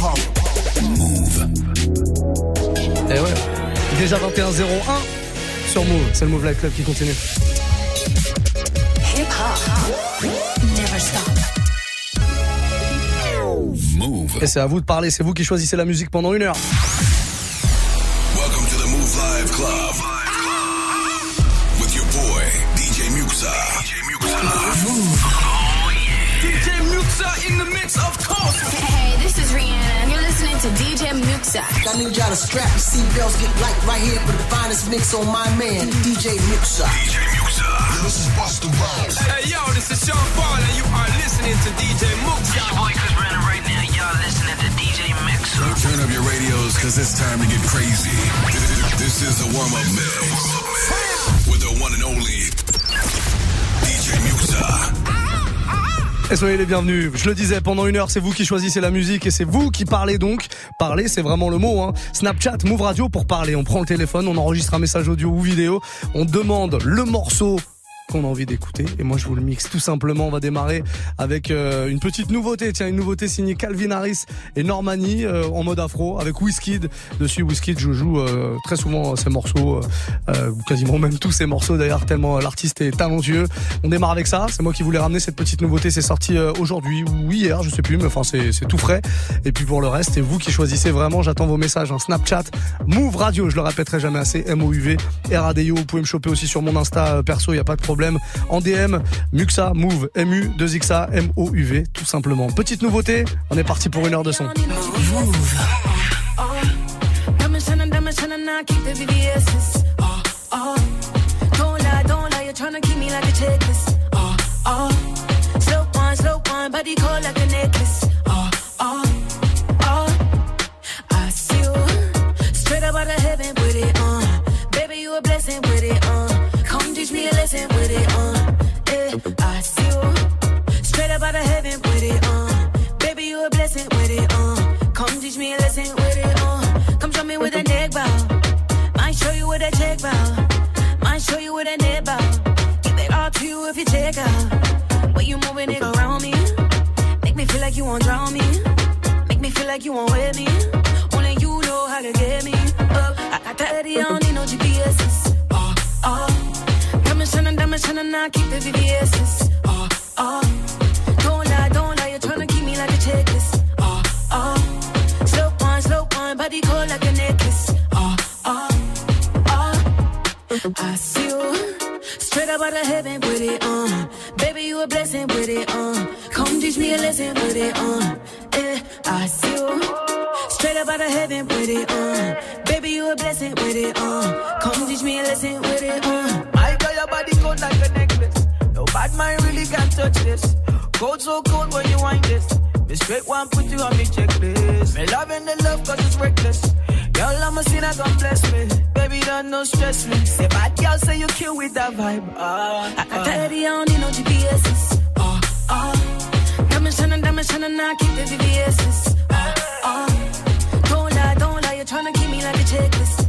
Move. Et Eh ouais. Déjà 21-01 sur Move. C'est le Move Live Club qui continue. Hip hop. Never stop. Move. Et c'est à vous de parler. C'est vous qui choisissez la musique pendant une heure. Welcome to the Move Live Club. With your boy, DJ Muxa. DJ Muxa. DJ Muxa in the mix, of course. Hey, this is Rihanna, I need y'all to strap your seatbelts, get light right here for the finest mix on my man, DJ Muxxa. DJ Muxxa. This is Busta Rhymes. Hey, yo, this is Sean Paul, and you are listening to DJ Muxxa. boy Chris Brandon right now. Y'all listening to DJ Mix. Turn up your radios, cause it's time to get crazy. This is the warm-up mix. With the one and only DJ Muxxa. Et soyez les bienvenus. Je le disais, pendant une heure, c'est vous qui choisissez la musique et c'est vous qui parlez donc. Parler, c'est vraiment le mot. Hein. Snapchat, Move Radio pour parler. On prend le téléphone, on enregistre un message audio ou vidéo, on demande le morceau qu'on a envie d'écouter. Et moi je vous le mixe. Tout simplement on va démarrer avec euh, une petite nouveauté. Tiens une nouveauté signée Calvin Harris et Normani euh, en mode afro avec Wizkid. Dessus Wizkid je joue euh, très souvent ces morceaux euh, ou quasiment même tous ces morceaux d'ailleurs tellement euh, l'artiste est talentueux. On démarre avec ça. C'est moi qui voulais ramener cette petite nouveauté. C'est sorti euh, aujourd'hui ou hier je sais plus mais enfin c'est tout frais. Et puis pour le reste c'est vous qui choisissez vraiment. J'attends vos messages hein. Snapchat Move Radio. Je le répéterai jamais assez. M-O-U-V RADIO vous pouvez me choper aussi sur mon Insta euh, perso. Il y a pas de problème en DM Muxa Move MU 2XA M-O-U-V tout simplement. Petite nouveauté on est parti pour une heure de son show you a net bow. Give it all to you if you take out. When you moving it around me. Make me feel like you won't drown me. Make me feel like you won't wear me. Only you know how to get me up. I got that I don't need no GPS's. Oh, uh, oh. Uh. Diamond shining, diamond shining, I keep the VVS's. Oh, uh, oh. Heaven with it on. Baby, you a blessing with it on. Come teach me a lesson with it on. Yeah, I see you straight up out of heaven with it on. Baby, you a blessing with it on. Come teach me a lesson with it on. My girl, your body cold like a necklace. No bad mind really can touch this. Cold so cold when you wind this. Me straight one put you on me checklist. Me loving the love cause it's reckless. Girl, I'ma a sinner, God bless me. Baby, don't no stress me. Say bad girl, say you kill with that vibe. Ah, I got that I ah. don't need no GPS's. Oh, ah, oh. Ah. Diamond shining, diamond shining, I keep the VVS's. Oh, oh. Don't lie, don't lie, you're tryna keep me like a checklist.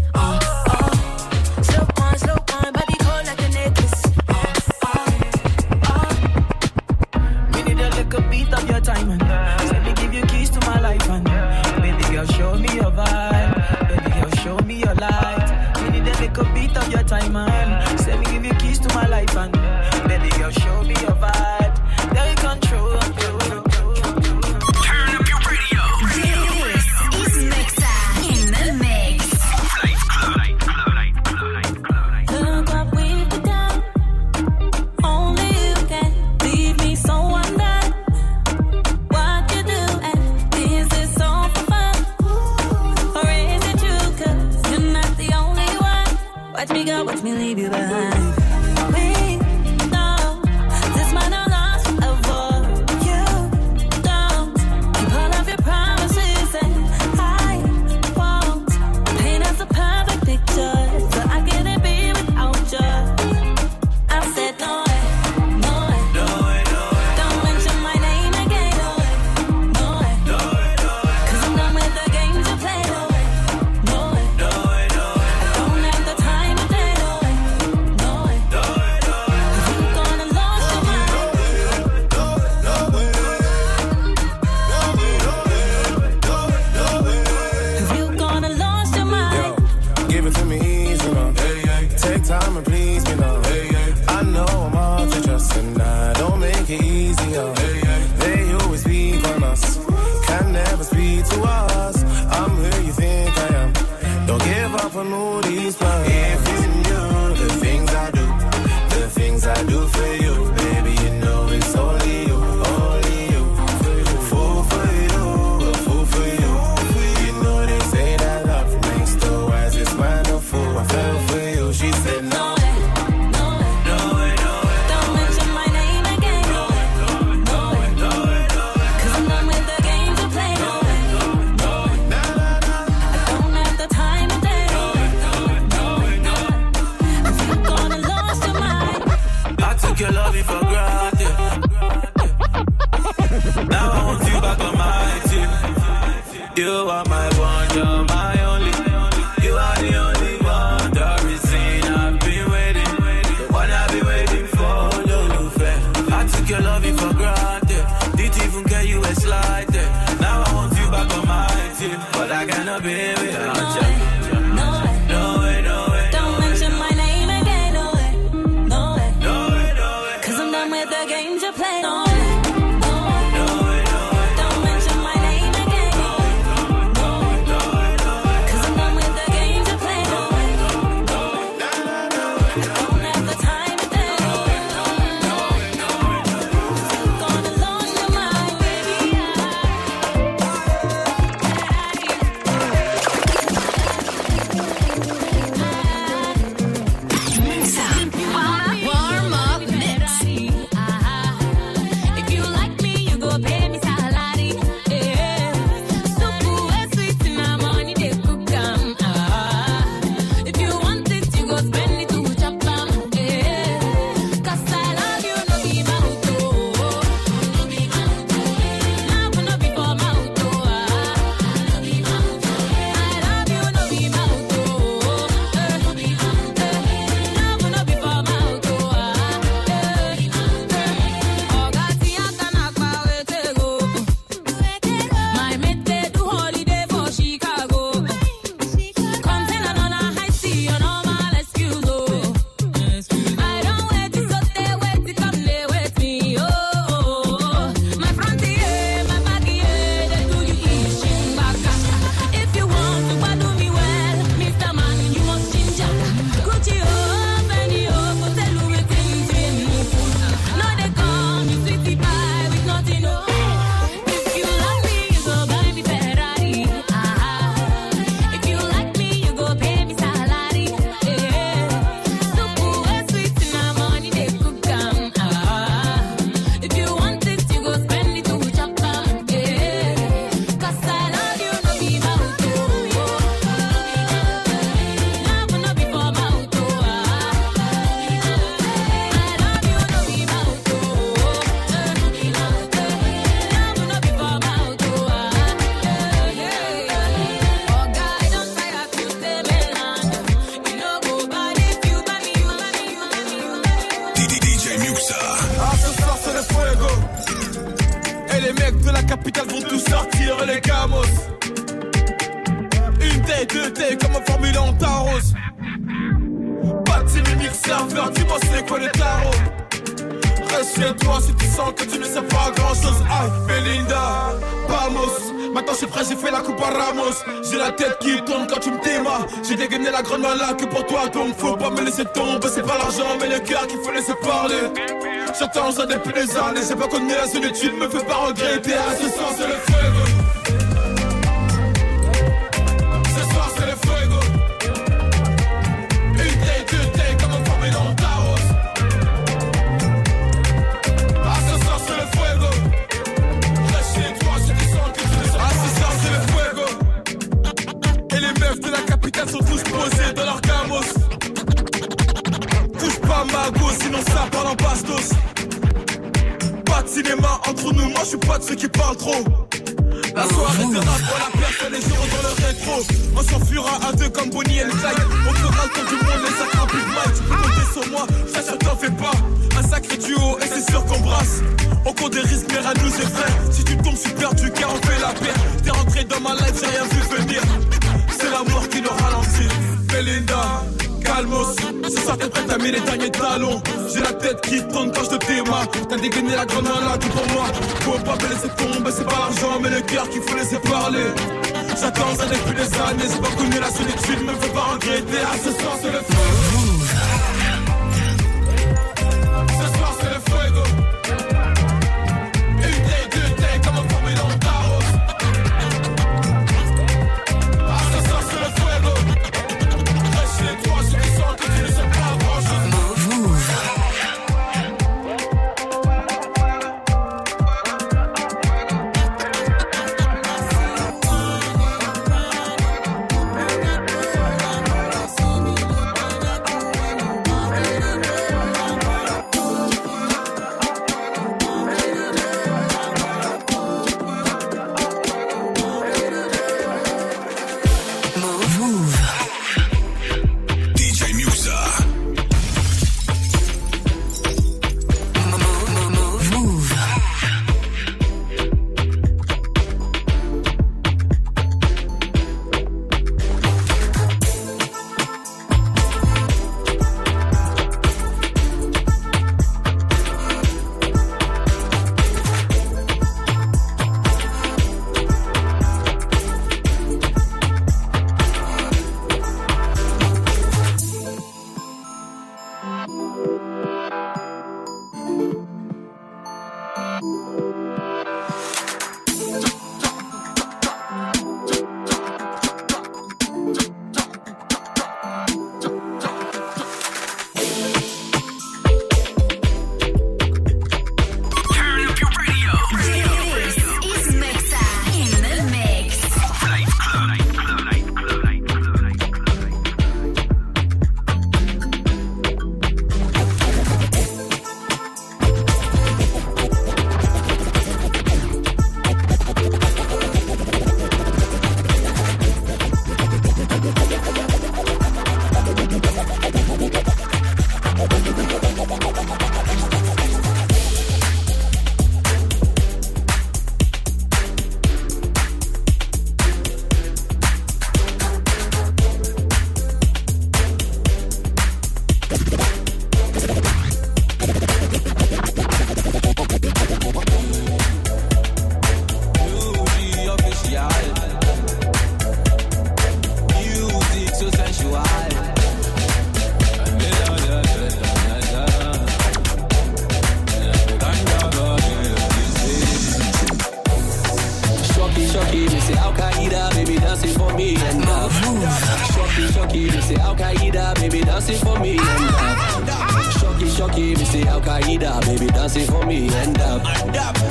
Shocky, shocky, me say Al Qaeda, baby dancing for me and up. Shocky, shocky, me say Al Qaeda, baby dancing for me and up. Shocky, shocky, me say Al Qaeda, baby dancing for me and up.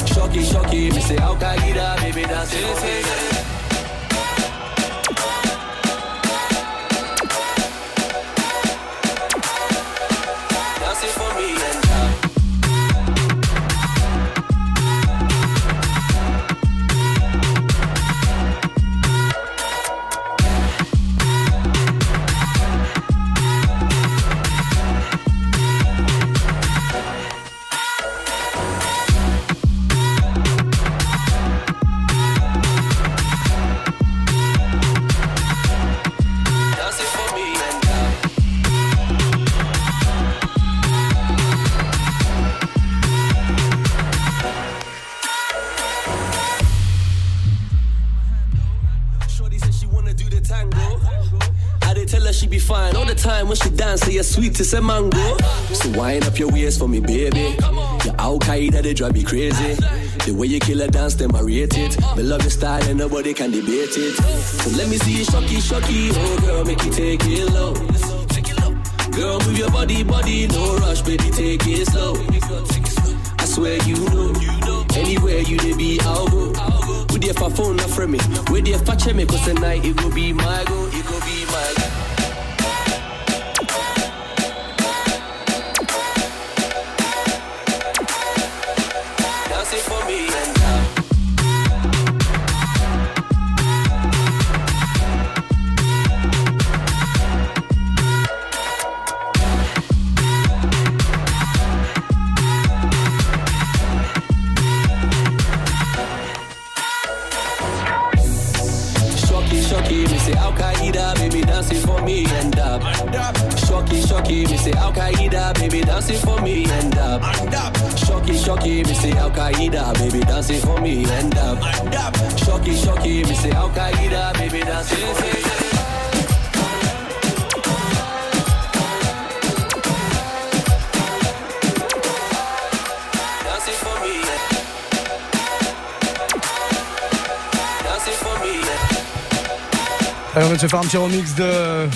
Shocky, shocky, me say Al Qaeda, baby dancing for me. Sweet as a mango. So wind up your waist for me, baby. Your Al Qaeda they drive me crazy. The way you kill a dance, them I rate it. Me love your style and nobody can debate it. So let me see you shocky, shocky. Oh girl, make you take it low. Girl, move your body, body, no rush, baby, take it slow. I swear you know, anywhere you dey be, I'll go. With for phone, not from me. With for check me, cause tonight it will be my Shocky, me say Al Qaeda, baby dancing for me and up. Shocky, shocky, me say Al Qaeda, baby dancing for me. Alors, on se faire un petit remix de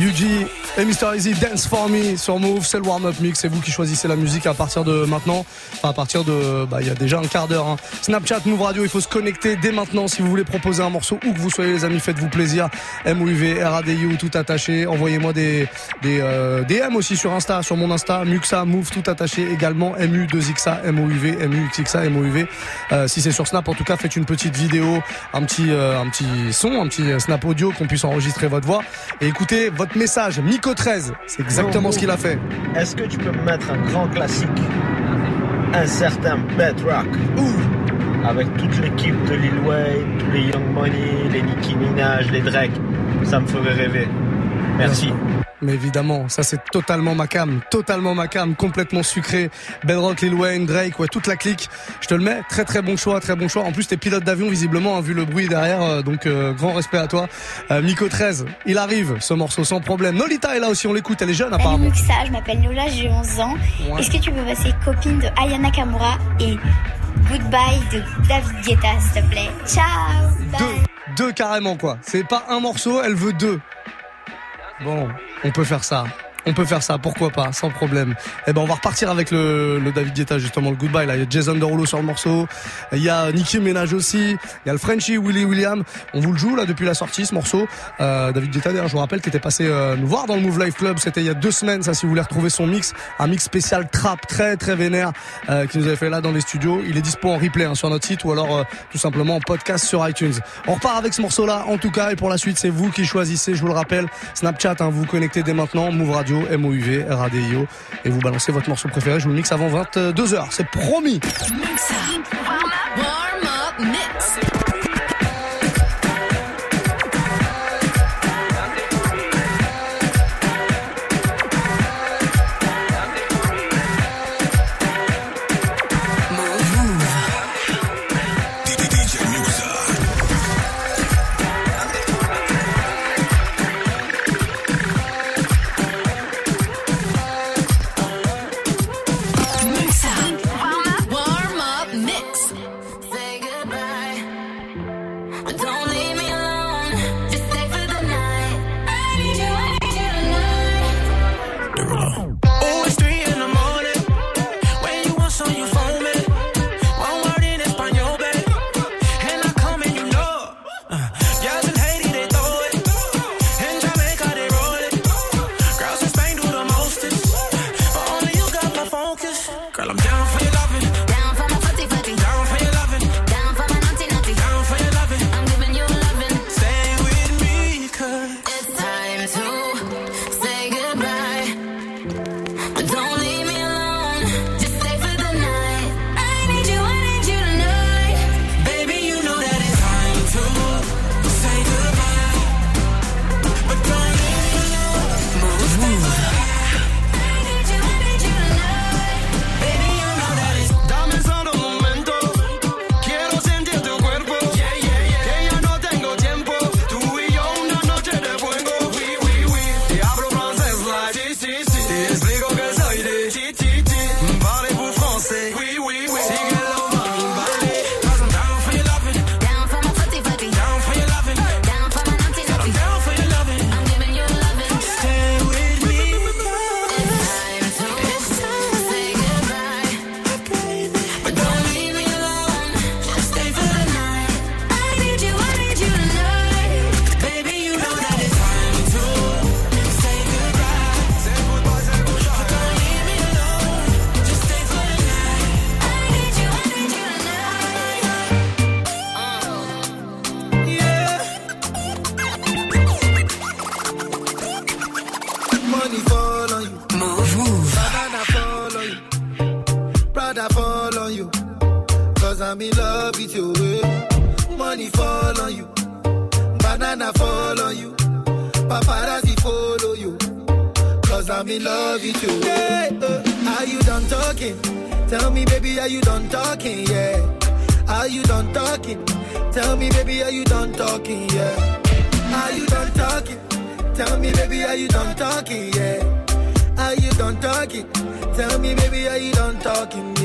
UG et Mr. Easy Dance For Me sur Move. C'est le warm-up mix. C'est vous qui choisissez la musique à partir de maintenant. Enfin, à partir de. Bah, il y a déjà un quart d'heure. hein. Snapchat, Move Radio, il faut se connecter dès maintenant si vous voulez proposer un morceau où que vous soyez, les amis. Faites-vous plaisir. MOUV, RADIO, tout attaché. Envoyez-moi des, des euh, DM aussi sur Insta, sur mon Insta. Muxa, Move, tout attaché également. MU2XA, MOUV, MUXXA, MOUV. Euh, si c'est sur Snap, en tout cas, faites une petite vidéo, un petit, euh, un petit son, un petit euh, Snap audio qu'on puisse enregistrer votre voix et écoutez votre message. 13, c'est exactement ce qu'il a fait. Est-ce que tu peux me mettre un grand classique? Un certain Bedrock Avec toute l'équipe de Lil Wayne, tous les Young Money, les Nicki Minaj, les Drake. Ça me ferait rêver. Merci. Mais évidemment, ça c'est totalement ma cam, totalement ma cam, complètement sucré. Bedrock, Lil Wayne, Drake, ouais, toute la clique. Je te le mets, très très bon choix, très bon choix. En plus, t'es pilote d'avion visiblement, hein, vu le bruit derrière, euh, donc euh, grand respect à toi. Euh, Miko 13, il arrive, ce morceau sans problème. Nolita est là aussi, on l'écoute, elle est jeune Salut apparemment. Muxa, je m'appelle Lola, j'ai 11 ans. Ouais. Est-ce que tu peux passer copine de Ayana Kamura et Goodbye de David Guetta, s'il te plaît? Ciao bye. Deux, deux carrément quoi. C'est pas un morceau, elle veut deux. Bon, on peut faire ça. On peut faire ça, pourquoi pas, sans problème. Eh ben, on va repartir avec le, le David Guetta, justement, le Goodbye. Là, il y a Jason Derulo sur le morceau. Il y a Nicki Minaj aussi. Il y a le Frenchie, Willy William. On vous le joue, là, depuis la sortie, ce morceau. Euh, David Guetta, d'ailleurs, je vous rappelle, qui était passé euh, nous voir dans le Move Life Club. C'était il y a deux semaines, ça, si vous voulez retrouver son mix. Un mix spécial trap, très, très vénère, euh, qui nous avait fait là dans les studios. Il est dispo en replay, hein, sur notre site ou alors, euh, tout simplement, en podcast sur iTunes. On repart avec ce morceau-là, en tout cas, et pour la suite, c'est vous qui choisissez, je vous le rappelle. Snapchat, hein, vous vous connectez dès maintenant. Move Radio, MOUV, RADIO. Et vous balancez votre morceau préféré. Je vous le mixe avant 22h. C'est promis. baby, I don't talking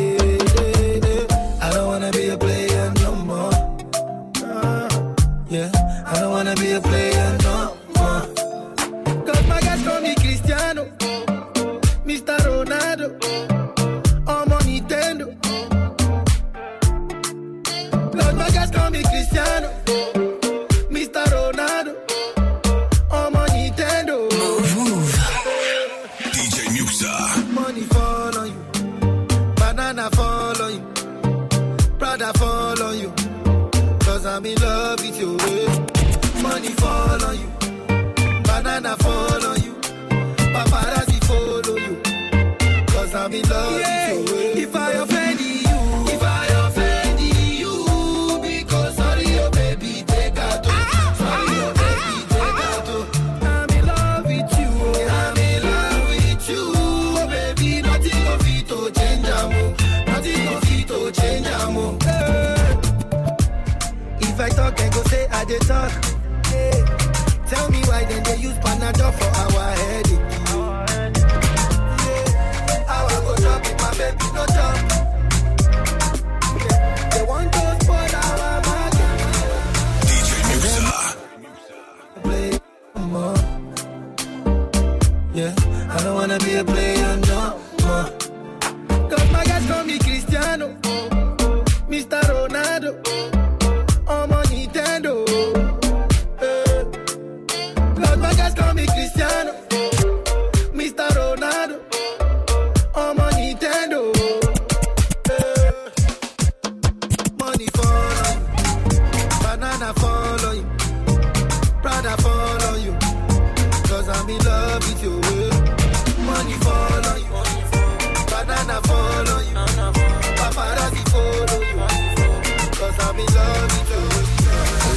love you.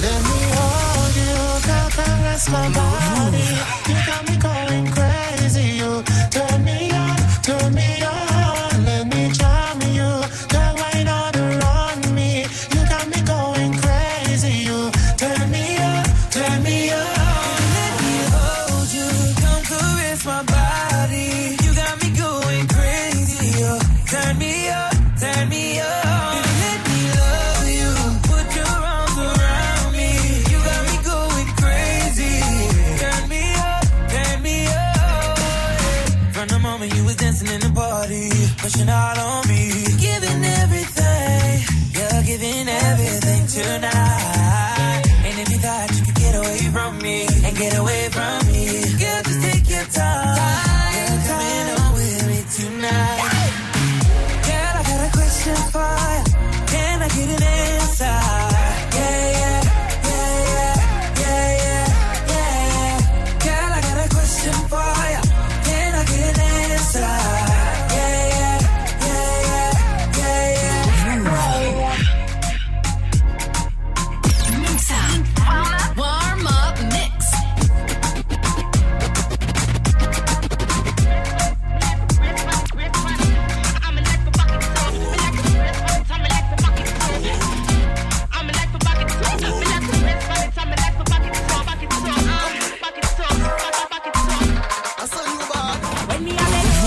Let me hold you, my.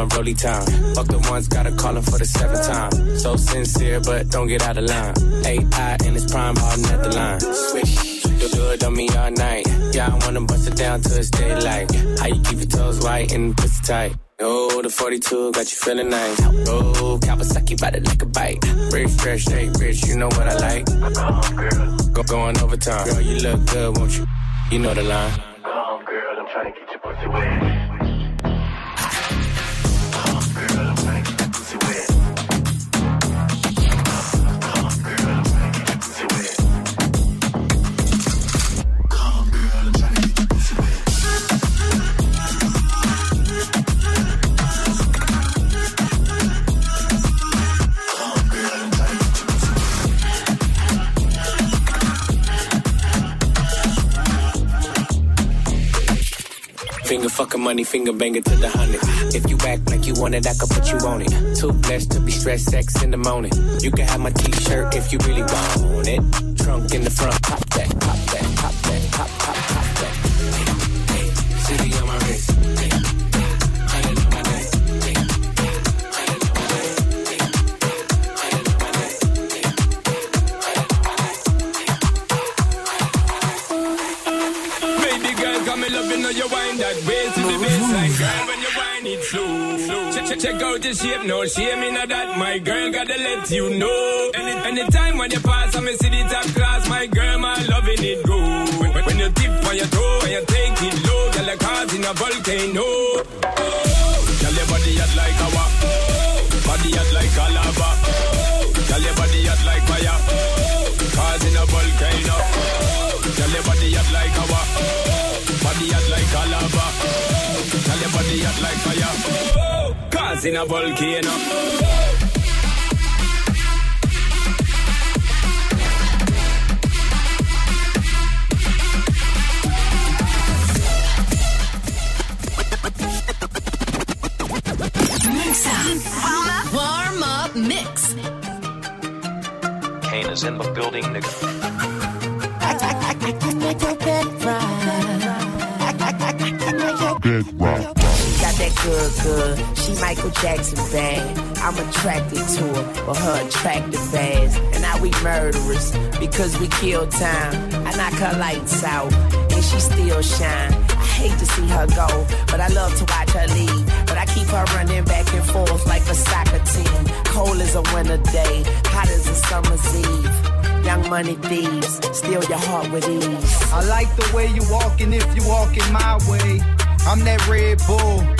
I'm rolly time. Fuck the ones, gotta call him for the seventh time. So sincere, but don't get out of line. AI in its prime, hardin' at the line. Swish, you do it on me all night. Yeah, I wanna bust it down till it's daylight. How you keep your toes white and pussy tight? Oh, the 42 got you feeling nice. Oh, Kawasaki bite it like a bite. Rich, fresh, shake, rich, you know what I like. Go going overtime. Girl, you look good, won't you? You know the line. Money, finger banger to the hundred. If you act like you want it, I could put you on it. Too blessed to be stressed, sex in the morning. You can have my t-shirt if you really want it. Trunk in the front, pop that, pop that, pop Check, check, out the shape, no shame in that. My girl, gotta let you know. Any, anytime when you pass, I'm see the top class. My girl, my loving it go. When, when, you tip on your toe and you take it low, girl, like cars in a volcano. Oh, girl, your body hot like lava. Oh, body hot like a lava. Oh, girl, your body hot like fire. Oh, cars in a volcano. Oh, girl, your body hot like lava. Body hot like a lava. Tell your body hot like fire. Oh, cause in a volcano. Warm up mix. Kane is in the building, nigga. She got that good, good. She Michael Jackson bad. I'm attracted to her for her attractive ass. And now we murderers because we kill time. I knock her lights out and she still shine. I hate to see her go, but I love to watch her leave. But I keep her running back and forth like a soccer team. Cold as a winter day, hot as a summer's eve. Young money thieves, steal your heart with ease. I like the way you walking if you walking my way. I'm that Red Bull.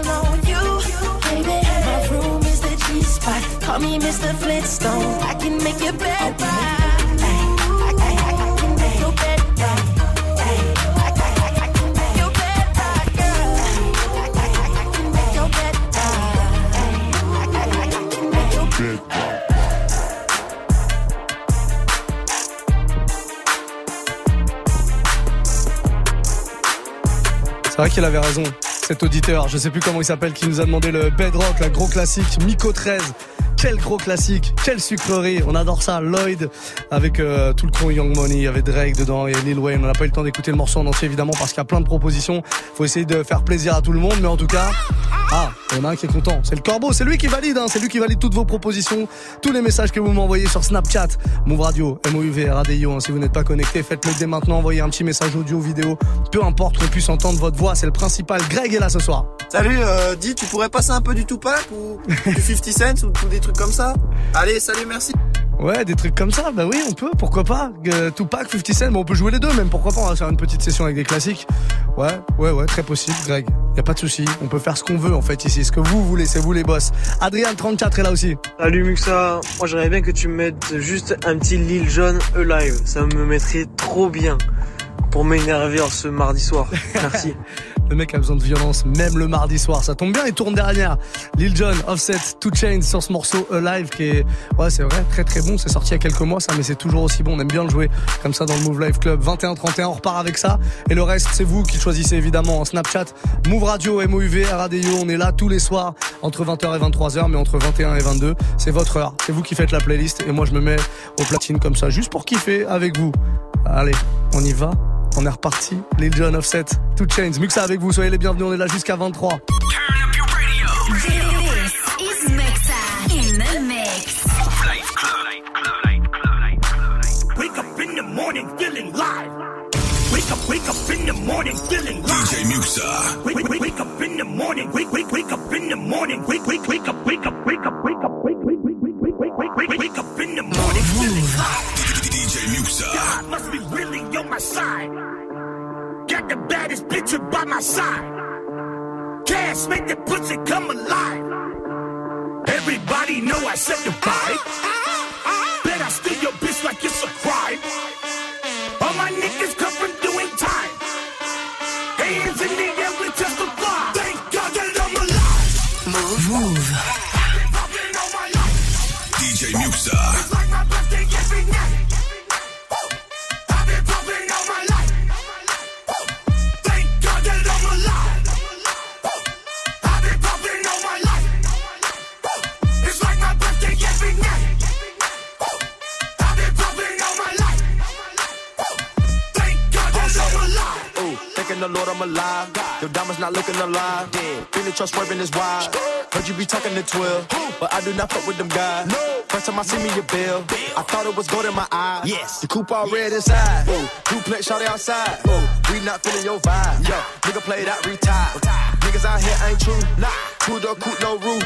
Mr. Flintstone. I can make C'est vrai qu'il avait raison, cet auditeur, je sais plus comment il s'appelle, qui nous a demandé le bedrock, la gros classique, Miko 13. Quel gros classique, quelle sucrerie, on adore ça. Lloyd avec euh, tout le con Young Money, il y avait Drake dedans et Lil Wayne. On n'a pas eu le temps d'écouter le morceau en entier évidemment parce qu'il y a plein de propositions. Faut essayer de faire plaisir à tout le monde, mais en tout cas, ah, il y en a un qui est content. C'est le Corbeau, c'est lui qui valide, hein, c'est lui qui valide toutes vos propositions, tous les messages que vous m'envoyez sur Snapchat, Move Radio, MOUV, Radio. Hein, si vous n'êtes pas connecté, faites-le dès maintenant. Envoyez un petit message audio, vidéo, peu importe qu'on puisse entendre votre voix. C'est le principal. Greg est là ce soir. Salut, euh, dis, tu pourrais passer un peu du Tupac ou du 50 Cent ou, ou des trucs comme ça Allez, salut, merci. Ouais, des trucs comme ça, bah oui, on peut, pourquoi pas. Euh, Tupac, 50 Cent, on peut jouer les deux même, pourquoi pas, on va faire une petite session avec des classiques. Ouais, ouais, ouais, très possible, Greg. Y a pas de souci, on peut faire ce qu'on veut en fait ici, ce que vous voulez, c'est vous les boss. Adrien 34 est là aussi. Salut Muxa, moi j'aimerais bien que tu me mettes juste un petit Lil Jon Alive, ça me mettrait trop bien pour m'énerver ce mardi soir. Merci. Le mec a besoin de violence, même le mardi soir. Ça tombe bien, il tourne derrière. Lil Jon, Offset, Two Chainz sur ce morceau Alive qui est, ouais, c'est vrai, très très bon. C'est sorti il y a quelques mois, ça, mais c'est toujours aussi bon. On aime bien le jouer comme ça dans le Move Live Club. 21-31, on repart avec ça. Et le reste, c'est vous qui choisissez évidemment en Snapchat. Move Radio, MOUV, RADIO. On est là tous les soirs entre 20h et 23h, mais entre 21 et 22. C'est votre heure. C'est vous qui faites la playlist et moi je me mets au platine comme ça, juste pour kiffer avec vous. Allez, on y va. On est reparti. Lil Jon, Offset, Two Chainz. Muxa avec vous. Soyez les bienvenus. On est là jusqu'à 23. This is Mixa in the mix. Wake up in the morning feeling live. Wake up, wake up in the morning feeling live. DJ Muxa. Wake, wake, wake up in the morning. Wake, wake, wake up in the morning. Wake, wake, wake up, wake up, wake up, wake up, wake, wake, wake, wake, wake, wake, wake, wake, wake up in the morning feeling live. DJ Muxa. God must be really on my side. Got the baddest bitch by my side. Cash make the pussy come alive. Everybody know I set the vibe. Trust swerving is wild. Heard you be talking to 12, but I do not fuck with them guys. First time I see me a bill, I thought it was gold in my eye. Yes, the coupe all red inside. Ooh, duplex shot outside. Ooh, we not feeling your vibe. Yo, nigga played out, retired. Niggas out here ain't true. Nah, two door coupe, no roof.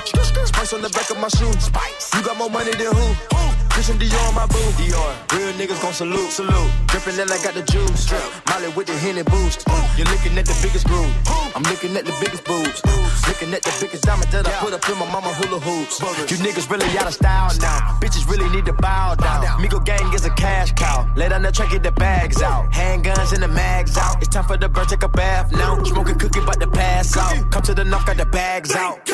Spice on the back of my shoes. You got more money than who? Christian Dior on my boo. Dior. Real niggas gon' salute. Salute. Drippin' then I got the juice. Drip. Molly with the Henny boost. You're looking at the biggest groove. I'm looking at the biggest boobs. Looking at the biggest diamond that I put up in my mama hula hoops. You niggas really out of style now. Bitches really need to bow down. Migo gang is a cash cow. Lay down the track, get the bags out. Handguns and the mags out. It's time for the bird, take a bath now. Smoking cookie, about to pass out. Come to the north, got the bags out.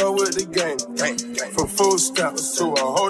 so with the gang. From to a whole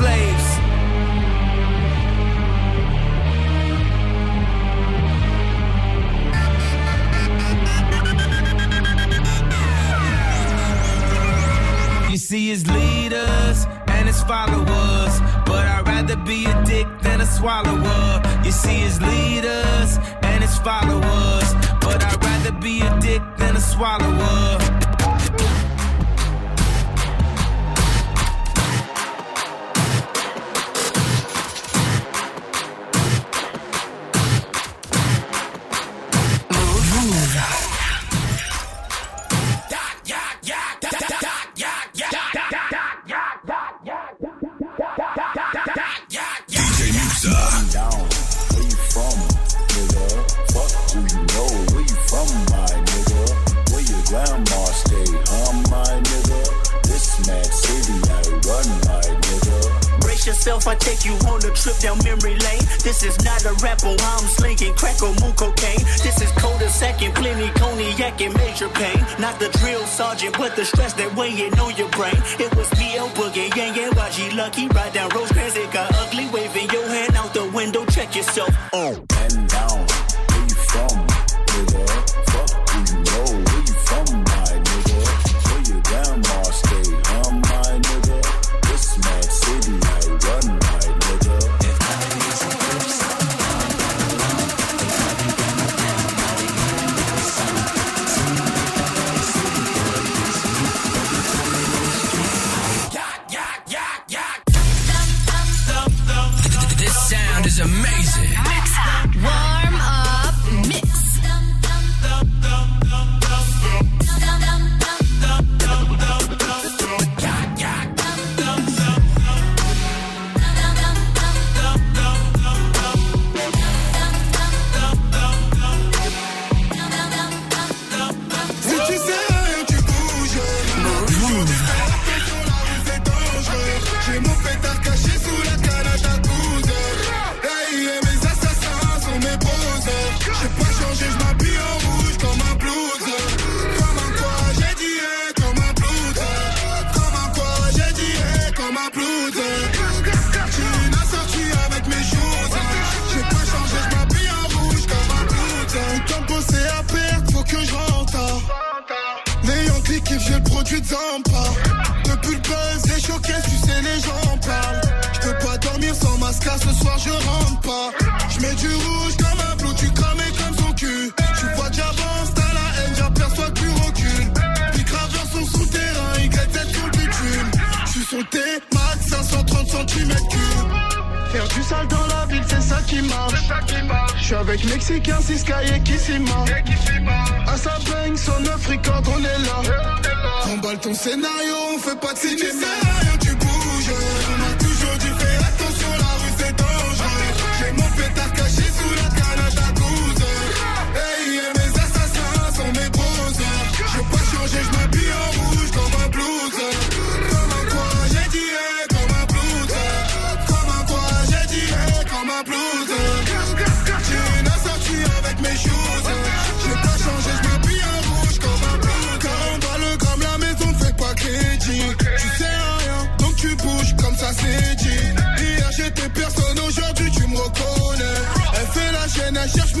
swallower. You see, it's leaders and it's followers. But I'd rather be a dick than a swallower. trip down memory lane. This is not a rapper, oh, I'm slinging crack or moon cocaine. This is cold a second, plenty cognac and major pain. Not the drill sergeant, but the stress that weighing on your brain. It was PL oh, Boogie, yeah, yeah, YG Lucky. Ride down Rosecrans, it got ugly. Waving your hand out the window, check yourself. Oh, and now.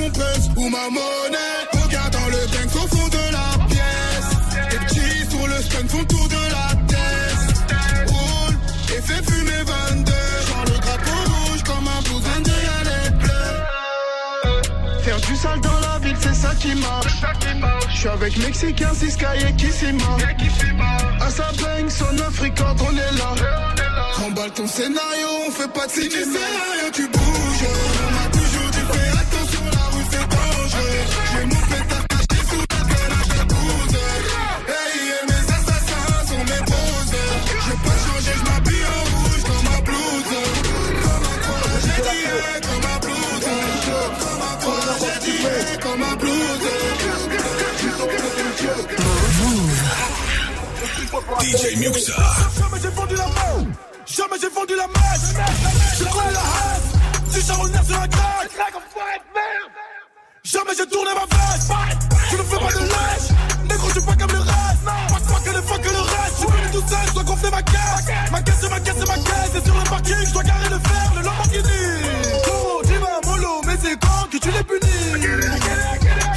Mon ou ma monnaie. Regarde dans le bank au fond de la pièce. Les petits sur le stun font tour de la tête. Roule et fais fumer 22. Genre le drapeau rouge comme un blouson de Yannick bleu. Faire du sale dans la ville, c'est ça qui marche. Je suis avec Mexicain, Sky et Kissima. À sa baigne, son Africain, on est là. Remballe ton scénario, on fait pas de cinéma. Tu sais rien, tu bouges. On m'a toujours dit fais DJ Muxa. Jamais j'ai vendu la main, jamais j'ai vendu la messe. Je connais la haine, si j'enroule neuf sur la craque. Jamais j'ai tourné ma veste, je ne fais pas de lèche. Négro, je suis pas comme le reste, passe pas que les fois que le reste. Je suis venu tout seul, je dois gonfler ma caisse. Ma caisse, c'est ma caisse, c'est ma caisse. Et sur le parking, je dois garer le fer, le Lamborghini. Oh, dis-moi, mollo, mais c'est quand que tu les punis?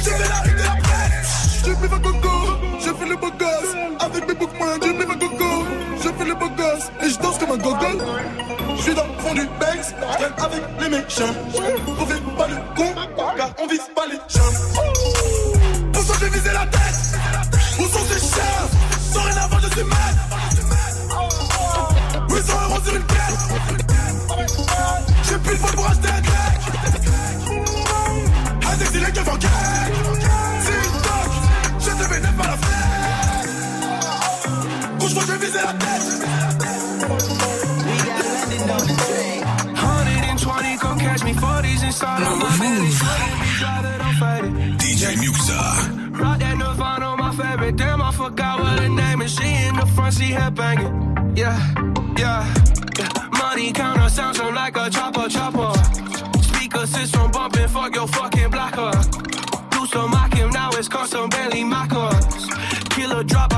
Je fais la rue de la presse, je fais ma je fais le beau gosse. Avec je fais ma coco, je fais le beau gosse. Et je danse comme un gogol. Je suis dans le fond du Banks, je avec les méchants. On fait pas le con, car on vise pas les gens. Pour ça, j'ai visé la tête. Où sont ces chiens Sans rien avant, je suis mal. 800 euros sur une caisse. J'ai plus de fois pour acheter un grec. Un exilé qui est en Front seat, head banging. Yeah, yeah, yeah. Money counter sounds from like a chopper, chopper. Speaker system bumping, fuck your fucking blocker. Used to mock him, now it's custom Bentley mockers. Killer drop,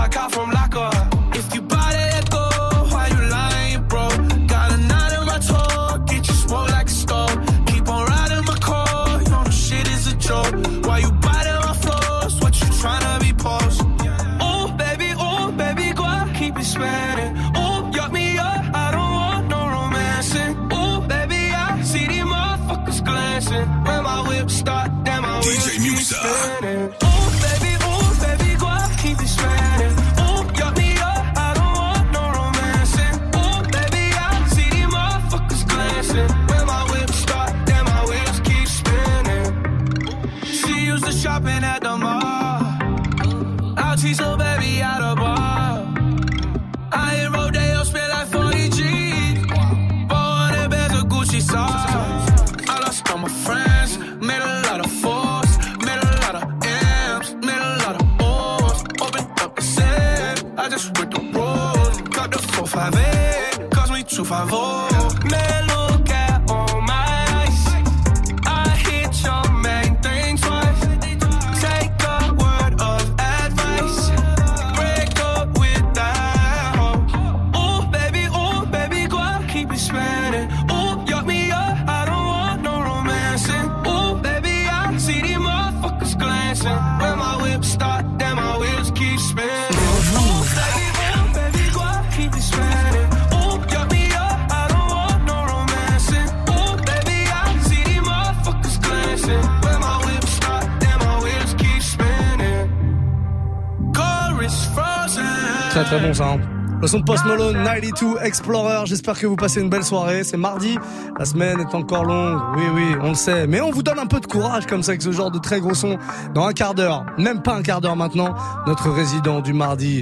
Très très bon ça. hein. Le son de Post Malone, 92 Explorer. J'espère que vous passez une belle soirée. C'est mardi. La semaine est encore longue. Oui, oui, on le sait. Mais on vous donne un peu de courage comme ça avec ce genre de très gros son dans un quart d'heure. Même pas un quart d'heure maintenant. Notre résident du mardi.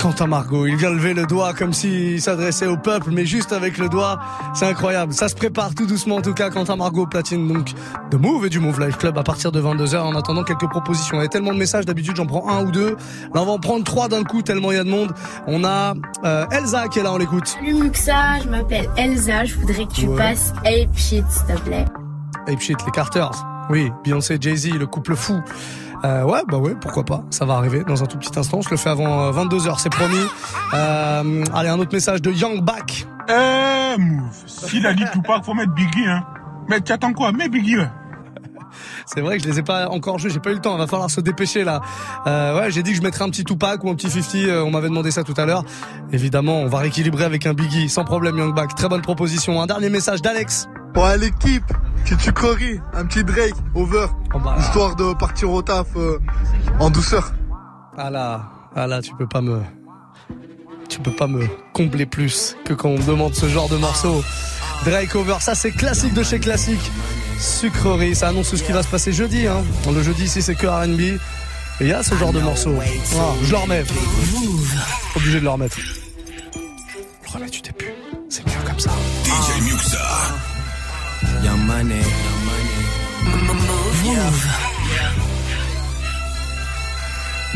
Quentin Margot, il vient lever le doigt comme s'il s'adressait au peuple, mais juste avec le doigt, c'est incroyable. Ça se prépare tout doucement en tout cas. Quentin Margot platine donc de Move et du Move Life Club à partir de 22h. En attendant quelques propositions, il y a tellement de messages d'habitude, j'en prends un ou deux. Là, on va en prendre trois d'un coup tellement il y a de monde. On a euh, Elsa qui est là, on l'écoute. Salut Muxa, je m'appelle Elsa, je voudrais que tu Ouais. passes Ape Shit s'il te plaît. Ape Shit, les Carters. Oui, Beyoncé, Jay-Z, le couple fou. Euh, ouais, bah ouais, pourquoi pas. Ça va arriver dans un tout petit instant. Je le fais avant 22h, c'est promis. Euh, allez, un autre message de Young Back. Eh, Move. S'il a dit Tupac, faut mettre Biggie, hein. Mais tu attends quoi? Mets Biggie, là. C'est vrai que je les ai pas encore joués, j'ai pas eu le temps, il va falloir se dépêcher là. Euh, ouais, j'ai dit que je mettrais un petit Tupac ou un petit 50, euh, on m'avait demandé ça tout à l'heure. Évidemment, on va rééquilibrer avec un Biggie, sans problème Young Back. Très bonne proposition. Un dernier message d'Alex. Ouais, l'équipe, si tu corris, un petit Drake, over, histoire de partir au taf euh, en douceur. Ah là, ah là, tu peux pas me, tu peux pas me combler plus que quand on me demande ce genre de morceau. Drake over, ça c'est classique de chez classique. Sucrerie, ça annonce ce qui va se passer jeudi. Hein. Le jeudi ici c'est que R&B. Et il y a ce genre de morceau. Ah, je le remets. Obligé de le remettre. Le remets du début. C'est mieux comme ça. DJ Muxa. Young money. Young money. Mouv'.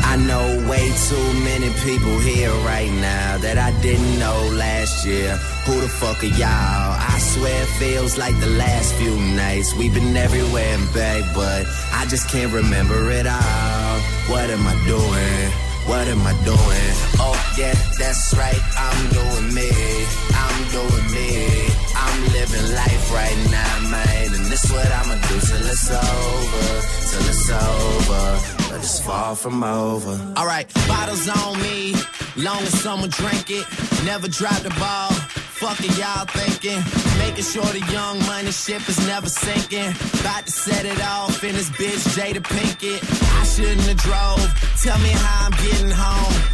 I know way too many people here right now that I didn't know last year. Who the fuck are y'all? I swear it feels like the last few nights. We've been everywhere and back, but I just can't remember it all. What am I doing? What am I doing? Oh yeah, that's right. I'm doing me. I'm doing me. I'm living life right now, man. And this what I'ma do till it's over. Till it's over. But it's far from over. Alright, bottles on me. Long as someone drink it. Never drop the ball. Fuck it, y'all thinking. Making sure the young money ship is never sinking. About to set it off in this bitch, Jada Pinkett. I shouldn't have drove. Tell me how I'm getting home.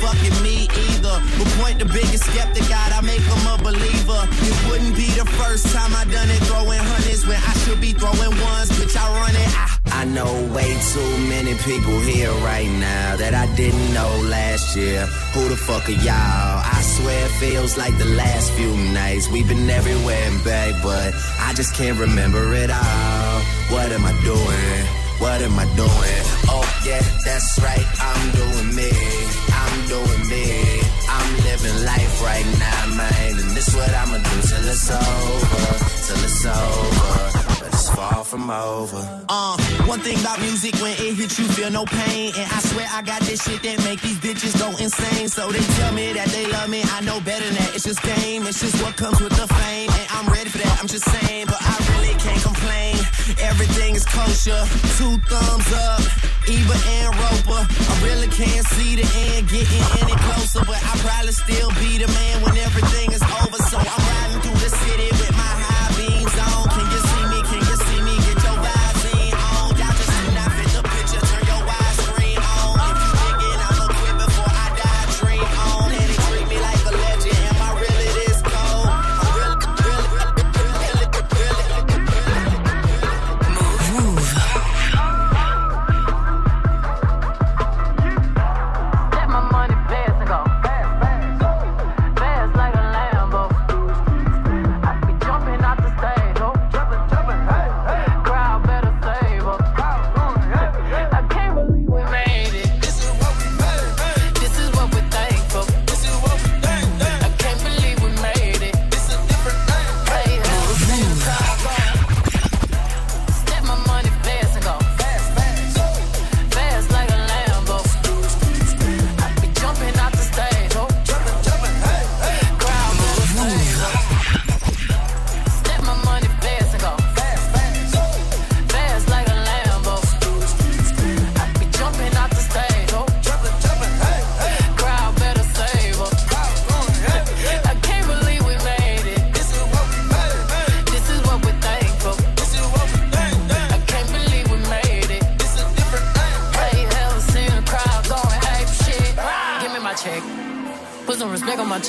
fucking me either. But point the biggest skeptic out, I make them a believer. It wouldn't be the first time I done it, throwing hundreds when I should be throwing ones. Bitch, I run it. I, I know way too many people here right now that I didn't know last year. Who the fuck are y'all? I swear it feels like the last few nights. We've been everywhere and back, but I just can't remember it all. What am I doing? What am I doing? Oh yeah, that's right. I'm doing me. I'm doing me. I'm living life right now, man. And this what I'ma do till it's over. Till it's over. But it's far from over. Uh, one thing about music, when it hits you, feel no pain. And I swear I got this shit that make these bitches go insane. So they tell me that they love me. I know better than that. It's just game. It's just what comes with the fame. And I'm ready for that. I'm just saying, but I really can't complain. Everything is kosher. Two thumbs up. Ebert and Roeper. I really can't see the end getting any closer, but I'll probably still be the man when everything is over. So I'm riding through the city with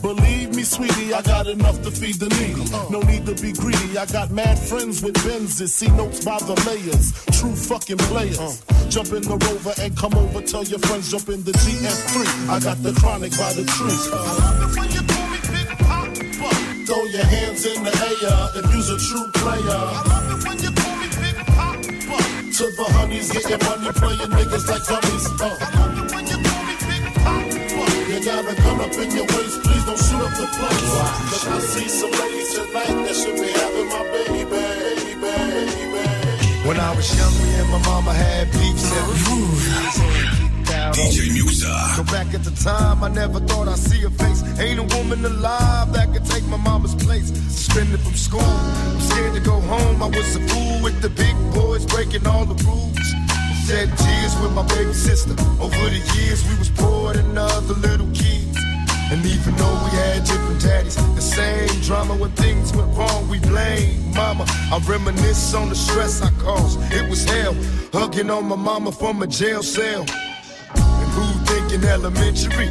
Believe me, sweetie, I got enough to feed the needy. No need to be greedy. I got mad friends with Benzes. See notes by the layers. True fucking players. Jump in the rover and come over. Tell your friends jump in the GS3. I got the chronic by the tree. Throw your hands in the air if you's a true player. To the honeys, getting money, playing niggas like dummies. Uh. You gotta come up in your waist, please don't shoot up the place. Cause I see some ladies tonight that should be having my baby, baby, baby. When I was young, me and my mama had beef. DJ Muxxa. Go back at the time, I never thought I'd see a face. Ain't a woman alive that could take my mama's place. Suspended from school, I'm scared to go home. I was a fool with the big boys breaking all the rules. Shed tears with my baby sister. Over the years, we was poor than other little kids. And even though we had different daddies, the same drama when things went wrong, we blame mama. I reminisce on the stress I caused. It was hell, hugging on my mama from a jail cell. And who thinking elementary?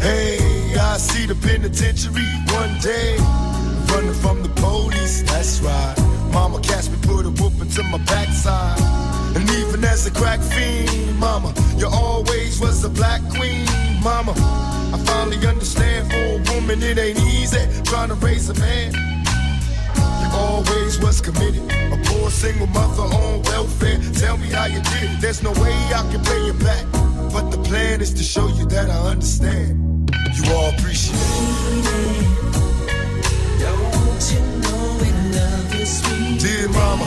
Hey, I see the penitentiary one day. Running from the police, that's right. Mama catch me, put a whooping to my backside. And even as a crack fiend, mama, you always was a black queen, mama. I finally understand for a woman it ain't easy trying to raise a man. You always was committed, a poor single mother on welfare. Tell me how you did it. There's no way I can pay you back, but the plan is to show you that I understand. You all appreciate it. Don't you know love you, sweet Dear mama,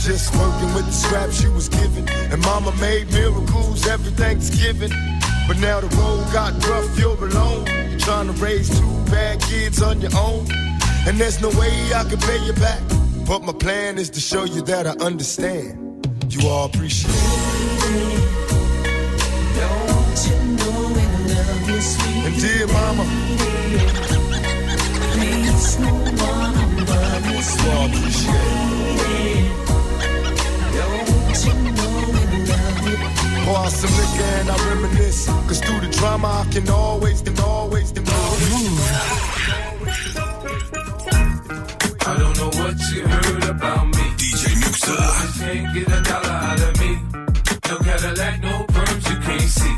You just working with the scraps you was given. And mama made miracles every Thanksgiving. But now the road got rough, you're alone. You're trying to raise two bad kids on your own. And there's no way I can pay you back. But my plan is to show you that I understand. you all appreciate it. And dear mama, you all appreciate it. Pour out some liquor and I reminisce. Cause through the drama, I can always, can always, can always. I don't know what you heard about me. DJ Muxxa. You can't get a dollar out of me. No Cadillac, no perms, you can't see.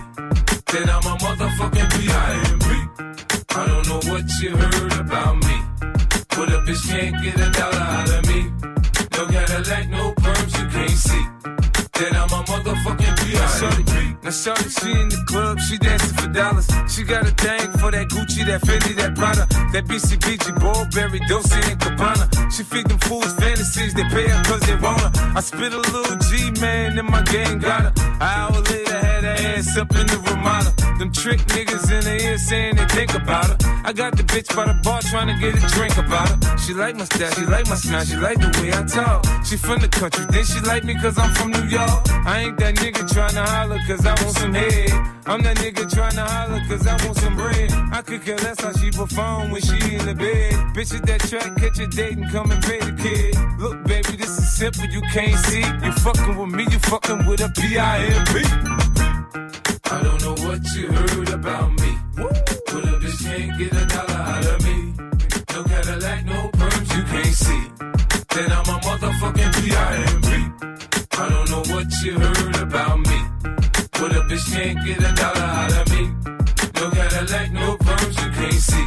Then I'm a motherfucking P.I.M.P. I don't know what you heard about me. But a bitch can't get a dollar she in the club, she dancing for dollars. She got a thing for that Gucci, that Fendi, that Prada, that BCBG, Burberry, Dolce and Gabbana. She feed them fools fantasies, they pay her cause they want her. I spit a little G, man, and my gang got her. An hour later, had her ass up in the Ramada. Them trick niggas in the ear saying they think about her. I got the bitch by the bar trying to get a drink about her. She like my style, she like my smile, she like the way I talk. She from the country, then she like me cause I'm from New York. I ain't that nigga trying to holler cause I want some head. I'm that nigga trying to holler cause I want some bread. I could care less how she perform when she in the bed. Bitch at that track, catch a date and come and pay the kid. Look, baby, this is simple, you can't see. You fucking with me, you fucking with a P-I-M-P. I don't know what you heard about me. But a bitch can't get a dollar out of me. No Cadillac, no perms, you can't see. Then I'm a motherfucking P.I.M.P. I don't know what you heard about me. But a bitch can't get a dollar out of me. No Cadillac, no perms, you can't see.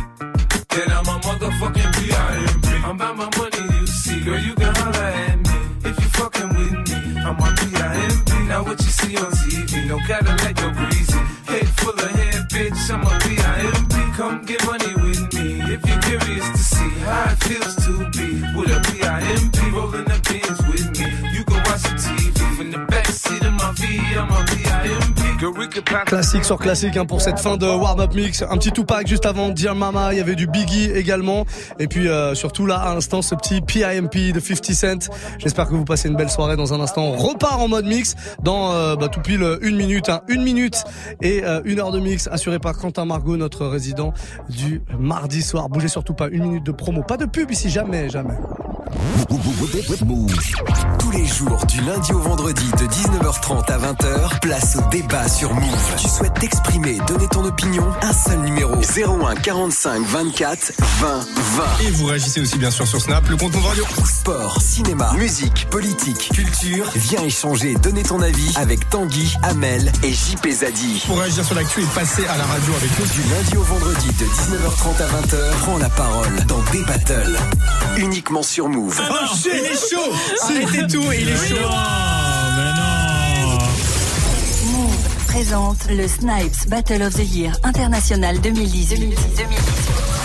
Then I'm a motherfucking P.I.M.P. I'm about my money, you see. Girl, you can Now what you see on TV, no Cadillac, no breezy. Head full of hair, bitch, I'm a P.I.M.P. Come get money Classique sur classique hein, pour cette fin de warm-up mix. Un petit Tupac juste avant Dear Mama, il y avait du Biggie également. Et puis euh, surtout là, à l'instant, ce petit PIMP de 50 Cent. J'espère que vous passez une belle soirée dans un instant. On repart en mode mix dans euh, bah, tout pile une minute. Hein. Une minute et euh, une heure de mix assuré par Quentin Margot, notre résident du mardi soir. Bougez surtout pas, une minute de promo. Pas de pub ici, jamais, jamais. Les jours, du lundi au vendredi, de 19h30 à 20h, place au débat sur Move. Tu souhaites t'exprimer, donner ton opinion Un seul numéro 01 45 24 20 20. Et vous réagissez aussi bien sûr sur Snap, le compte Move Radio. Sport, cinéma, musique, politique, culture. Viens échanger, donner ton avis avec Tanguy, Amel et JP Zadi. Pour réagir sur l'actu et passer à la radio avec nous. Du lundi au vendredi, de 19h30 à 20h, prends la parole dans des battles. Uniquement sur Move. Oh shit, il est chaud Arrêtez tout, il est chaud Move présente le Snipes Battle of the Year International 2018.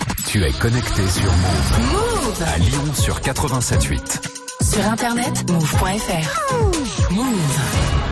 Tu es connecté sur Move. Move À Lyon sur 87.8. Sur internet, move.fr. Move.